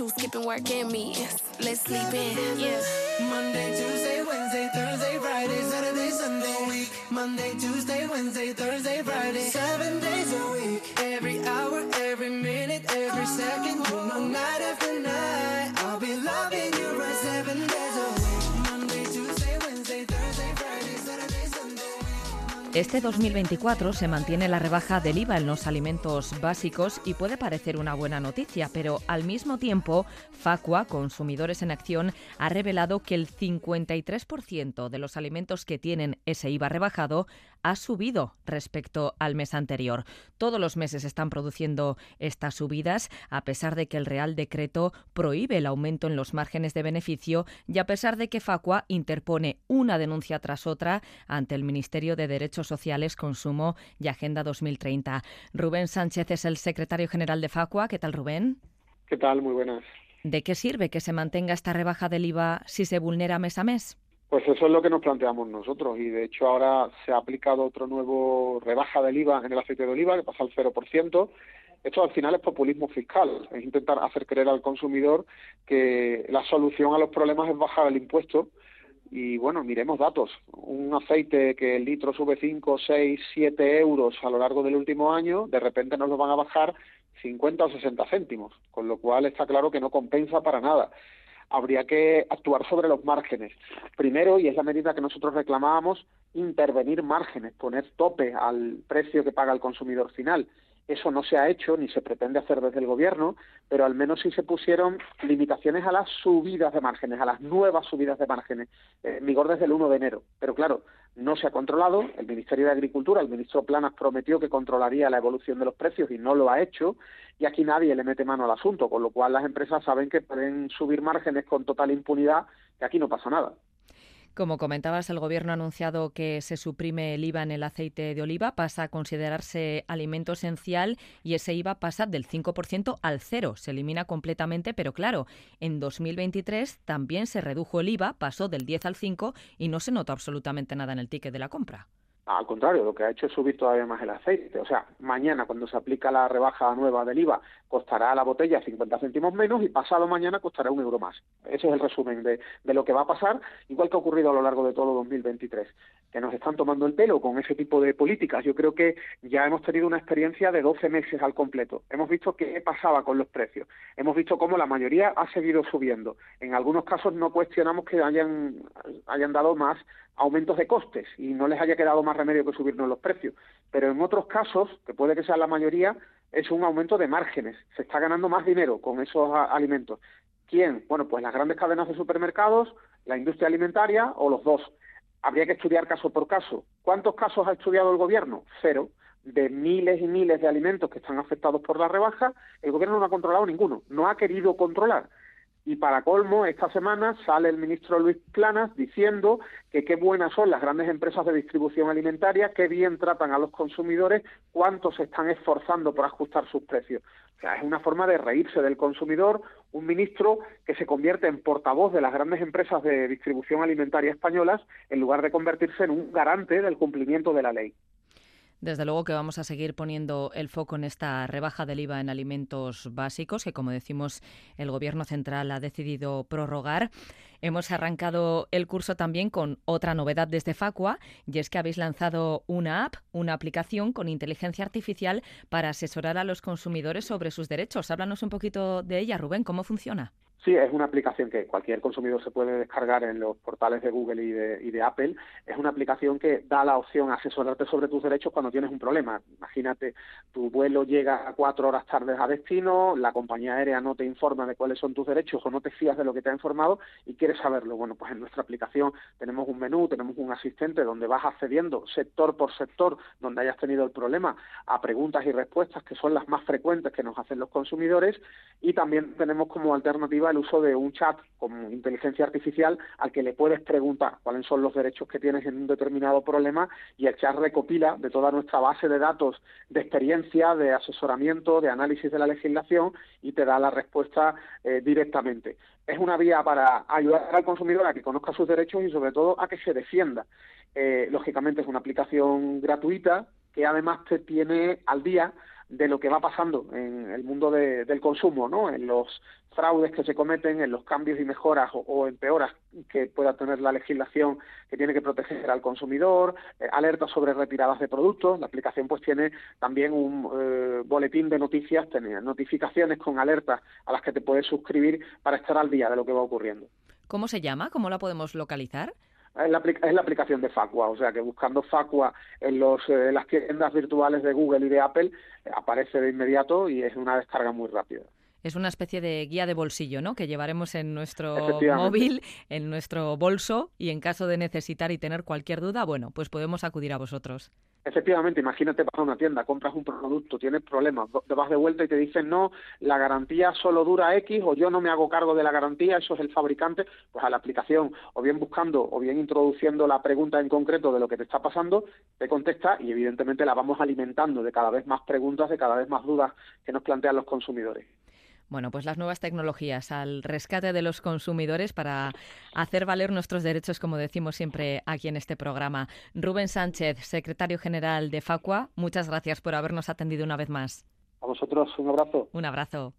Speaker 6: You skipping work and meetings. Let's sleep in, yeah.
Speaker 4: Monday, Tuesday, Wednesday, Thursday, Friday, Saturday, Sunday, week. Monday, Tuesday, Wednesday, Thursday, Friday, seven days a week. Every hour, every minute, every second, you know, night after night, I'll be loving you right
Speaker 2: Este 2024 se mantiene la rebaja del IVA en los alimentos básicos y puede parecer una buena noticia, pero al mismo tiempo, Facua, Consumidores en Acción, ha revelado que el 53% de los alimentos que tienen ese IVA rebajado ha subido respecto al mes anterior. Todos los meses están produciendo estas subidas, a pesar de que el Real Decreto prohíbe el aumento en los márgenes de beneficio y a pesar de que Facua interpone una denuncia tras otra ante el Ministerio de Derechos Sociales, Consumo y Agenda 2030. Rubén Sánchez es el secretario general de Facua. ¿Qué tal, Rubén?
Speaker 7: ¿Qué tal? Muy buenas.
Speaker 2: ¿De qué sirve que se mantenga esta rebaja del IVA si se vulnera mes a mes?
Speaker 7: Pues eso es lo que nos planteamos nosotros y de hecho ahora se ha aplicado otro nuevo rebaja del IVA en el aceite de oliva que pasa al 0%. Esto al final es populismo fiscal, es intentar hacer creer al consumidor que la solución a los problemas es bajar el impuesto y bueno, miremos datos. Un aceite que el litro sube 5, 6, 7 euros a lo largo del último año, de repente nos lo van a bajar 50 o 60 céntimos, con lo cual está claro que no compensa para nada. Habría que actuar sobre los márgenes. Primero, y es la medida que nosotros reclamábamos, intervenir márgenes, poner tope al precio que paga el consumidor final. Eso no se ha hecho ni se pretende hacer desde el Gobierno, pero al menos sí se pusieron limitaciones a las subidas de márgenes, a las nuevas subidas de márgenes, eh, en vigor desde el 1 de enero. Pero claro, no se ha controlado. El Ministerio de Agricultura, el ministro Planas, prometió que controlaría la evolución de los precios y no lo ha hecho. Y aquí nadie le mete mano al asunto, con lo cual las empresas saben que pueden subir márgenes con total impunidad, que aquí no pasa nada.
Speaker 2: Como comentabas, el Gobierno ha anunciado que se suprime el IVA en el aceite de oliva, pasa a considerarse alimento esencial y ese IVA pasa del 5% al cero. Se elimina completamente, pero claro, en 2023 también se redujo el IVA, pasó del 10 al 5 y no se nota absolutamente nada en el ticket de la compra.
Speaker 7: Al contrario, lo que ha hecho es subir todavía más el aceite. O sea, mañana cuando se aplica la rebaja nueva del IVA costará la botella 50 céntimos menos y pasado mañana costará un euro más. Ese es el resumen de, lo que va a pasar, igual que ha ocurrido a lo largo de todo 2023. Que nos están tomando el pelo con ese tipo de políticas. Yo creo que ya hemos tenido una experiencia de 12 meses al completo. Hemos visto qué pasaba con los precios. Hemos visto cómo la mayoría ha seguido subiendo. En algunos casos no cuestionamos que hayan dado más aumentos de costes y no les haya quedado más remedio que subirnos los precios. Pero en otros casos, que puede que sea la mayoría, es un aumento de márgenes. Se está ganando más dinero con esos alimentos. ¿Quién? Bueno, pues las grandes cadenas de supermercados, la industria alimentaria o los dos. Habría que estudiar caso por caso. ¿Cuántos casos ha estudiado el gobierno? Cero. De miles y miles de alimentos que están afectados por la rebaja, el gobierno no ha controlado ninguno, no ha querido controlar. Y para colmo, esta semana sale el ministro Luis Planas diciendo que qué buenas son las grandes empresas de distribución alimentaria, qué bien tratan a los consumidores, cuánto se están esforzando por ajustar sus precios. O sea, es una forma de reírse del consumidor, un ministro que se convierte en portavoz de las grandes empresas de distribución alimentaria españolas en lugar de convertirse en un garante del cumplimiento de la ley.
Speaker 2: Desde luego que vamos a seguir poniendo el foco en esta rebaja del IVA en alimentos básicos, que como decimos el Gobierno central ha decidido prorrogar. Hemos arrancado el curso también con otra novedad desde Facua, y es que habéis lanzado una app, una aplicación con inteligencia artificial para asesorar a los consumidores sobre sus derechos. Háblanos un poquito de ella, Rubén, ¿cómo funciona?
Speaker 7: Sí, es una aplicación que cualquier consumidor se puede descargar en los portales de Google y de, y de, Apple. Es una aplicación que da la opción a asesorarte sobre tus derechos cuando tienes un problema. Imagínate, tu vuelo llega cuatro horas tarde a destino, la compañía aérea no te informa de cuáles son tus derechos o no te fías de lo que te ha informado y quieres saberlo. Bueno, pues en nuestra aplicación tenemos un menú, tenemos un asistente donde vas accediendo sector por sector donde hayas tenido el problema a preguntas y respuestas que son las más frecuentes que nos hacen los consumidores y también tenemos como alternativa el uso de un chat con inteligencia artificial al que le puedes preguntar cuáles son los derechos que tienes en un determinado problema y el chat recopila de toda nuestra base de datos de experiencia, de asesoramiento, de análisis de la legislación y te da la respuesta eh, directamente. Es una vía para ayudar al consumidor a que conozca sus derechos y sobre todo a que se defienda. Eh, lógicamente es una aplicación gratuita que además te tiene al día de lo que va pasando en el mundo del consumo, ¿no? En los fraudes que se cometen, en los cambios y mejoras o, empeoras que pueda tener la legislación que tiene que proteger al consumidor, eh, alertas sobre retiradas de productos. La aplicación pues tiene también un eh, boletín de noticias, tiene notificaciones con alertas a las que te puedes suscribir para estar al día de lo que va ocurriendo.
Speaker 2: ¿Cómo se llama? ¿Cómo la podemos localizar?
Speaker 7: Es la, es la, aplicación de Facua, o sea que buscando Facua en, los, eh, las tiendas virtuales de Google y de Apple eh, aparece de inmediato y es una descarga muy rápida.
Speaker 2: Es una especie de guía de bolsillo, ¿no? Que llevaremos en nuestro móvil, en nuestro bolso y en caso de necesitar y tener cualquier duda, bueno, pues podemos acudir a vosotros.
Speaker 7: Efectivamente, imagínate vas a una tienda, compras un producto, tienes problemas, te vas de vuelta y te dicen no, la garantía solo dura X o yo no me hago cargo de la garantía, eso es el fabricante, pues a la aplicación, o bien buscando o bien introduciendo la pregunta en concreto de lo que te está pasando, te contesta y evidentemente la vamos alimentando de cada vez más preguntas, de cada vez más dudas que nos plantean los consumidores.
Speaker 2: Bueno, pues las nuevas tecnologías al rescate de los consumidores para hacer valer nuestros derechos, como decimos siempre aquí en este programa. Rubén Sánchez, secretario general de Facua, muchas gracias por habernos atendido una vez más.
Speaker 7: A vosotros, un abrazo.
Speaker 2: Un abrazo.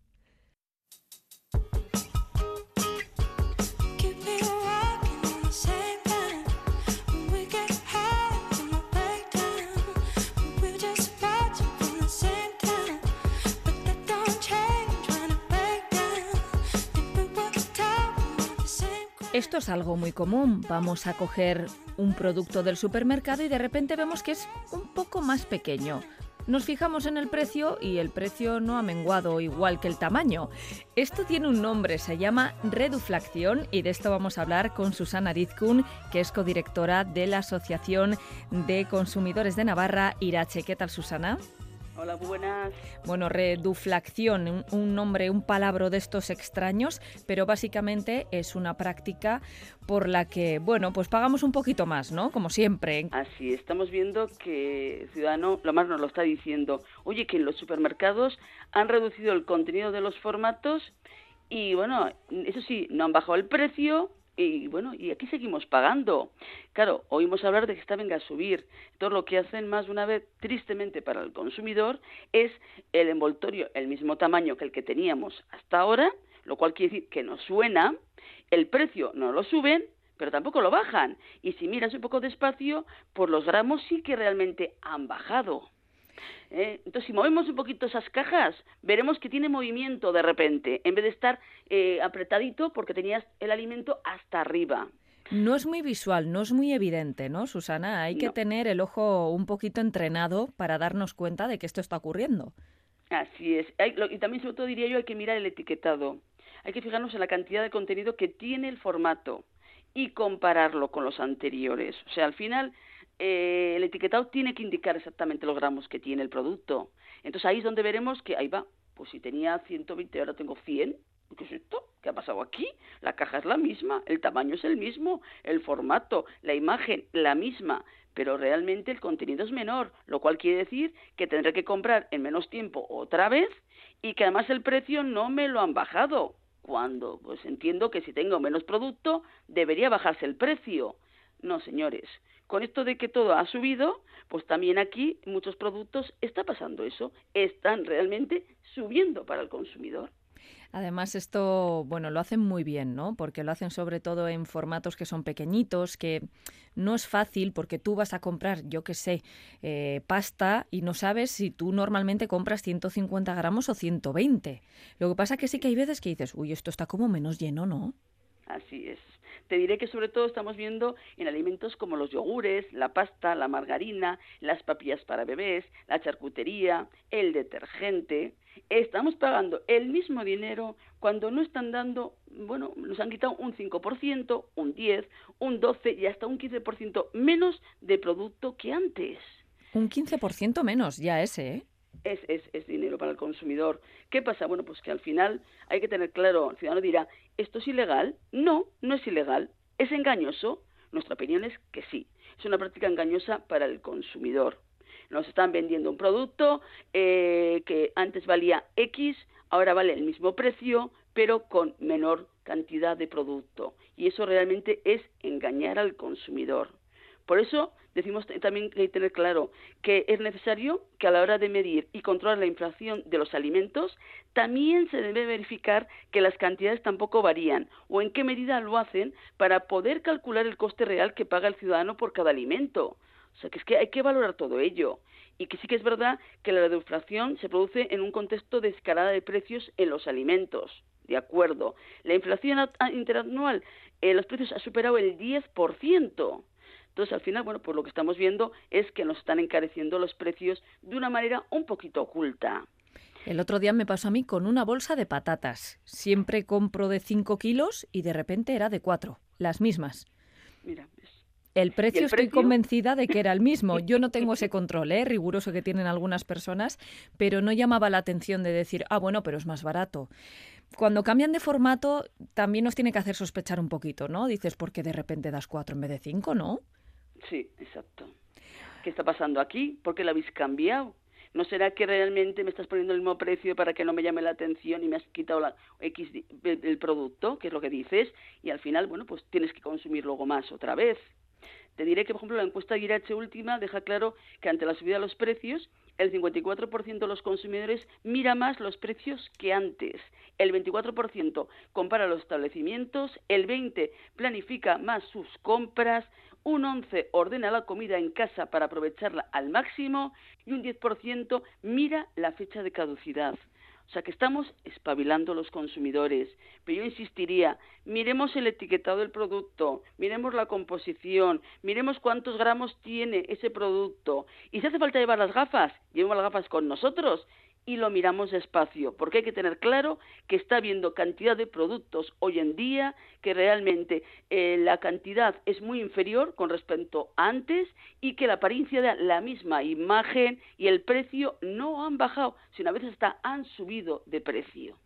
Speaker 2: Esto es algo muy común. Vamos a coger un producto del supermercado y de repente vemos que es un poco más pequeño. Nos fijamos en el precio y el precio no ha menguado igual que el tamaño. Esto tiene un nombre, se llama reduflación y de esto vamos a hablar con Susana Rizkun, que es codirectora de la Asociación de Consumidores de Navarra, Irache. ¿Qué tal, Susana?
Speaker 8: Hola, buenas.
Speaker 2: Bueno, reduflación, un nombre, un palabra de estos extraños, pero básicamente es una práctica por la que, bueno, pues pagamos un poquito más, ¿no? Como siempre.
Speaker 8: Así, estamos viendo que Ciudadano, lo más nos lo está diciendo, oye, que en los supermercados han reducido el contenido de los formatos y, bueno, eso sí, no han bajado el precio, y bueno, y aquí seguimos pagando. Claro, oímos hablar de que está venga a subir. Todo lo que hacen más de una vez, tristemente para el consumidor, es el envoltorio el mismo tamaño que el que teníamos hasta ahora, lo cual quiere decir que nos suena, el precio no lo suben, pero tampoco lo bajan. Y si miras un poco despacio, por los gramos sí que realmente han bajado. ¿Eh? Entonces, si movemos un poquito esas cajas, veremos que tiene movimiento de repente, en vez de estar eh, apretadito porque tenías el alimento hasta arriba.
Speaker 2: No es muy visual, no es muy evidente, ¿no, Susana? Hay que tener el ojo un poquito entrenado para darnos cuenta de que esto está ocurriendo.
Speaker 8: Así es. y también, sobre todo, diría yo, hay que mirar el etiquetado. Hay que fijarnos en la cantidad de contenido que tiene el formato y compararlo con los anteriores. O sea, al final, eh, el etiquetado tiene que indicar exactamente los gramos que tiene el producto. Entonces ahí es donde veremos que ahí va, pues si tenía 120 ahora tengo 100. ¿Qué es esto? ¿Qué ha pasado aquí? La caja es la misma, el tamaño es el mismo, el formato, la imagen la misma, pero realmente el contenido es menor, lo cual quiere decir que tendré que comprar en menos tiempo otra vez y que además el precio no me lo han bajado. Cuando pues entiendo que si tengo menos producto debería bajarse el precio. No, señores, con esto de que todo ha subido, pues también aquí muchos productos está pasando eso, están realmente subiendo para el consumidor.
Speaker 2: Además, esto, bueno, lo hacen muy bien, ¿no? Porque lo hacen sobre todo en formatos que son pequeñitos, que no es fácil porque tú vas a comprar, yo qué sé, eh, pasta y no sabes si tú normalmente compras 150 gramos o 120. Lo que pasa que sí que hay veces que dices, uy, esto está como menos lleno, ¿no?
Speaker 8: Así es. Te diré que sobre todo estamos viendo en alimentos como los yogures, la pasta, la margarina, las papillas para bebés, la charcutería, el detergente. Estamos pagando el mismo dinero cuando no están dando, bueno, nos han quitado un 5%, un 10, un 12 y hasta un 15% menos de producto que antes.
Speaker 2: Un 15% menos, ya ese, ¿eh?
Speaker 8: Es, es, es, dinero para el consumidor. ¿Qué pasa? Bueno, pues que al final hay que tener claro, el ciudadano dirá, ¿esto es ilegal? No, no es ilegal. ¿Es engañoso? Nuestra opinión es que sí. Es una práctica engañosa para el consumidor. Nos están vendiendo un producto eh, que antes valía X, ahora vale el mismo precio, pero con menor cantidad de producto. Y eso realmente es engañar al consumidor. Por eso decimos también que hay que tener claro que es necesario que a la hora de medir y controlar la inflación de los alimentos, también se debe verificar que las cantidades tampoco varían o en qué medida lo hacen para poder calcular el coste real que paga el ciudadano por cada alimento. O sea, que es que hay que valorar todo ello. Y que sí que es verdad que la inflación se produce en un contexto de escalada de precios en los alimentos. De acuerdo. La inflación interanual en los precios ha superado el 10%. Entonces, al final, bueno, pues lo que estamos viendo es que nos están encareciendo los precios de una manera un poquito oculta.
Speaker 2: El otro día me pasó a mí con una bolsa de patatas. Siempre compro de 5 kilos y de repente era de 4, las mismas.
Speaker 8: Mira,
Speaker 2: el precio, estoy convencida de que era el mismo. Yo no tengo ese control ¿eh? riguroso que tienen algunas personas, pero no llamaba la atención de decir, ah, bueno, pero es más barato. Cuando cambian de formato, también nos tiene que hacer sospechar un poquito, ¿no? Dices, ¿por qué de repente das cuatro en vez de cinco, no?
Speaker 8: Sí, exacto. ¿Qué está pasando aquí? ¿Por qué lo habéis cambiado? ¿No será que realmente me estás poniendo el mismo precio para que no me llame la atención y me has quitado la X el producto, que es lo que dices, y al final, bueno, pues tienes que consumir luego más otra vez? Te diré que, por ejemplo, la encuesta Irache última deja claro que ante la subida de los precios, el 54% de los consumidores mira más los precios que antes. El 24% compara los establecimientos, el 20% planifica más sus compras, un 11 ordena la comida en casa para aprovecharla al máximo y un 10% mira la fecha de caducidad. O sea que estamos espabilando los consumidores. Pero yo insistiría, miremos el etiquetado del producto, miremos la composición, miremos cuántos gramos tiene ese producto. Y si hace falta llevar las gafas, llevemos las gafas con nosotros y lo miramos despacio, porque hay que tener claro que está habiendo cantidad de productos hoy en día que realmente eh, la cantidad es muy inferior con respecto a antes y que la apariencia de la misma imagen y el precio no han bajado, sino a veces hasta han subido de precio.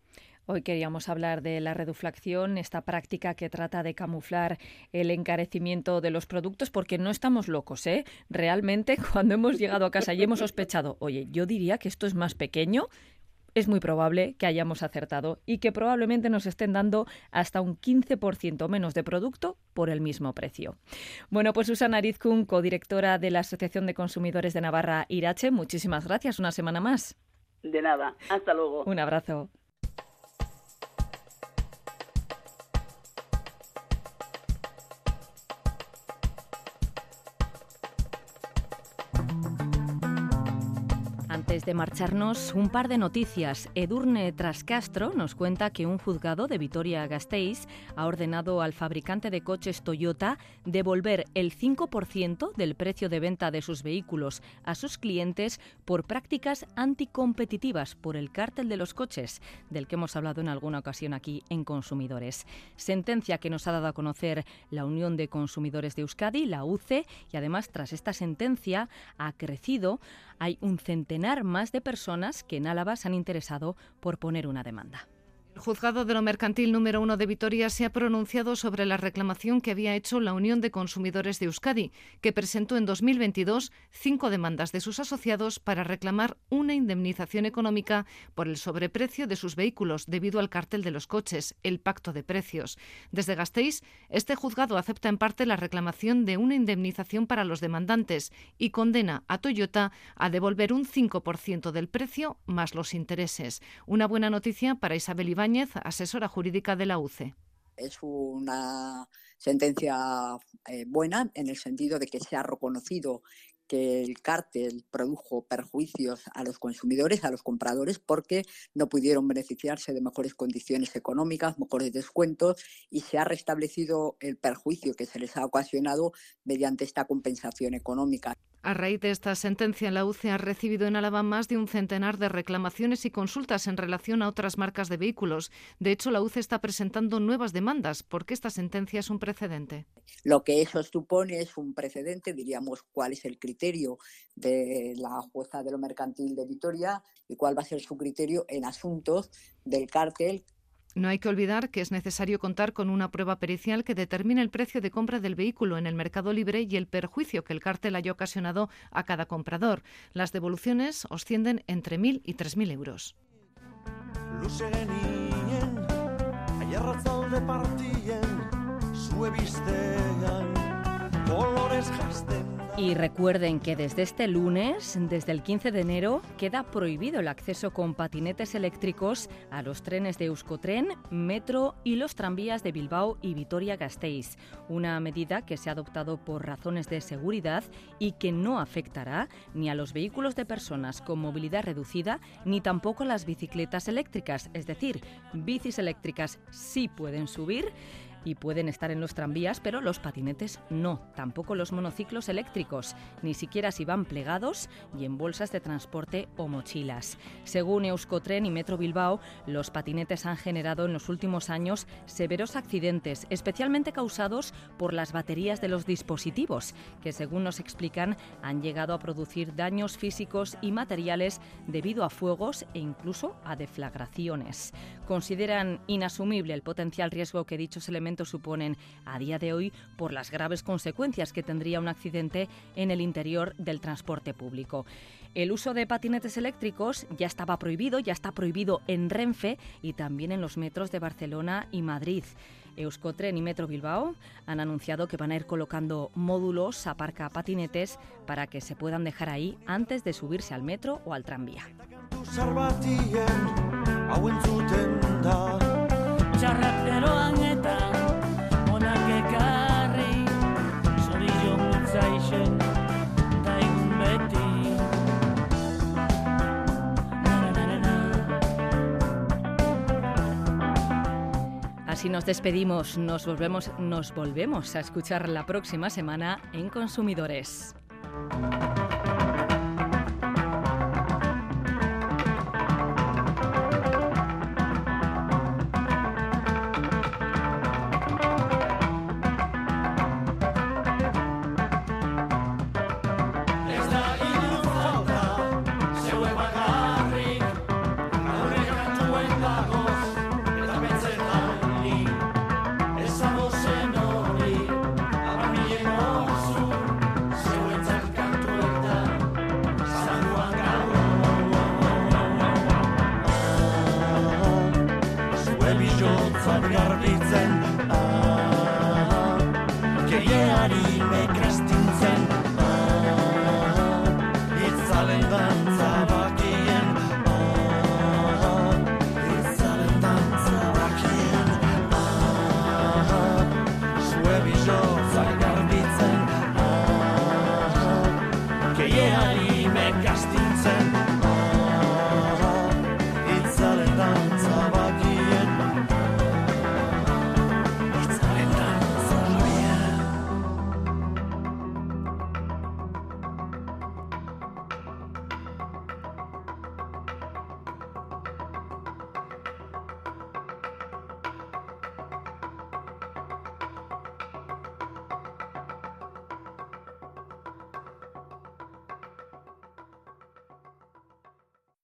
Speaker 2: Hoy queríamos hablar de la reduflación, esta práctica que trata de camuflar el encarecimiento de los productos, porque no estamos locos, ¿eh? Realmente, cuando hemos llegado a casa y hemos sospechado, oye, yo diría que esto es más pequeño, es muy probable que hayamos acertado y que probablemente nos estén dando hasta un 15% menos de producto por el mismo precio. Bueno, pues Susana Arizkun, codirectora de la Asociación de Consumidores de Navarra Irache, muchísimas gracias una semana más.
Speaker 8: De nada, hasta luego.
Speaker 2: Un abrazo. De marcharnos, un par de noticias. Edurne Trascastro nos cuenta que un juzgado de Vitoria-Gasteiz ha ordenado al fabricante de coches Toyota devolver el 5% del precio de venta de sus vehículos a sus clientes por prácticas anticompetitivas por el cártel de los coches, del que hemos hablado en alguna ocasión aquí en Consumidores. Sentencia que nos ha dado a conocer la Unión de Consumidores de Euskadi, la UCE, y además tras esta sentencia ha crecido hay un centenar más de personas que en Álava se han interesado por poner una demanda.
Speaker 9: El juzgado de lo mercantil número uno de Vitoria se ha pronunciado sobre la reclamación que había hecho la Unión de Consumidores de Euskadi, que presentó en 2022 cinco demandas de sus asociados para reclamar una indemnización económica por el sobreprecio de sus vehículos debido al cartel de los coches, el pacto de precios. Desde Gasteiz, este juzgado acepta en parte la reclamación de una indemnización para los demandantes y condena a Toyota a devolver un 5% del precio más los intereses. Una buena noticia para Isabel Iván asesora jurídica de la UCE.
Speaker 10: Es una sentencia eh, buena en el sentido de que se ha reconocido que el cártel produjo perjuicios a los consumidores, a los compradores, porque no pudieron beneficiarse de mejores condiciones económicas, mejores descuentos, y se ha restablecido el perjuicio que se les ha ocasionado mediante esta compensación económica.
Speaker 9: A raíz de esta sentencia, la UCE ha recibido en Álava más de un centenar de reclamaciones y consultas en relación a otras marcas de vehículos. De hecho, la UCE está presentando nuevas demandas porque esta sentencia es un precedente.
Speaker 10: Lo que eso supone es un precedente, diríamos, cuál es el criterio de la jueza de lo mercantil de Vitoria y cuál va a ser su criterio en asuntos del cártel
Speaker 9: no hay que olvidar que es necesario contar con una prueba pericial que determine el precio de compra del vehículo en el mercado libre y el perjuicio que el cártel haya ocasionado a cada comprador. Las devoluciones ascienden entre 1.000 y 3.000 euros.
Speaker 2: Y recuerden que desde este lunes, desde el 15 de enero, queda prohibido el acceso con patinetes eléctricos a los trenes de Euskotren, Metro y los tranvías de Bilbao y Vitoria-Gasteiz. Una medida que se ha adoptado por razones de seguridad y que no afectará ni a los vehículos de personas con movilidad reducida ni tampoco a las bicicletas eléctricas. Es decir, bicis eléctricas sí pueden subir y pueden estar en los tranvías, pero los patinetes no, tampoco los monociclos eléctricos, ni siquiera si van plegados y en bolsas de transporte o mochilas. Según Euskotren y Metro Bilbao, los patinetes han generado en los últimos años severos accidentes, especialmente causados por las baterías de los dispositivos, que según nos explican han llegado a producir daños físicos y materiales debido a fuegos e incluso a deflagraciones. Consideran inasumible el potencial riesgo que dichos elementos suponen a día de hoy por las graves consecuencias que tendría un accidente en el interior del transporte público. El uso de patinetes eléctricos ya estaba prohibido, ya está prohibido en Renfe y también en los metros de Barcelona y Madrid. Euskotren y Metro Bilbao han anunciado que van a ir colocando módulos aparca patinetes para que se puedan dejar ahí antes de subirse al metro o al tranvía. Así nos despedimos, nos volvemos, nos volvemos a escuchar la próxima semana en Consumidores.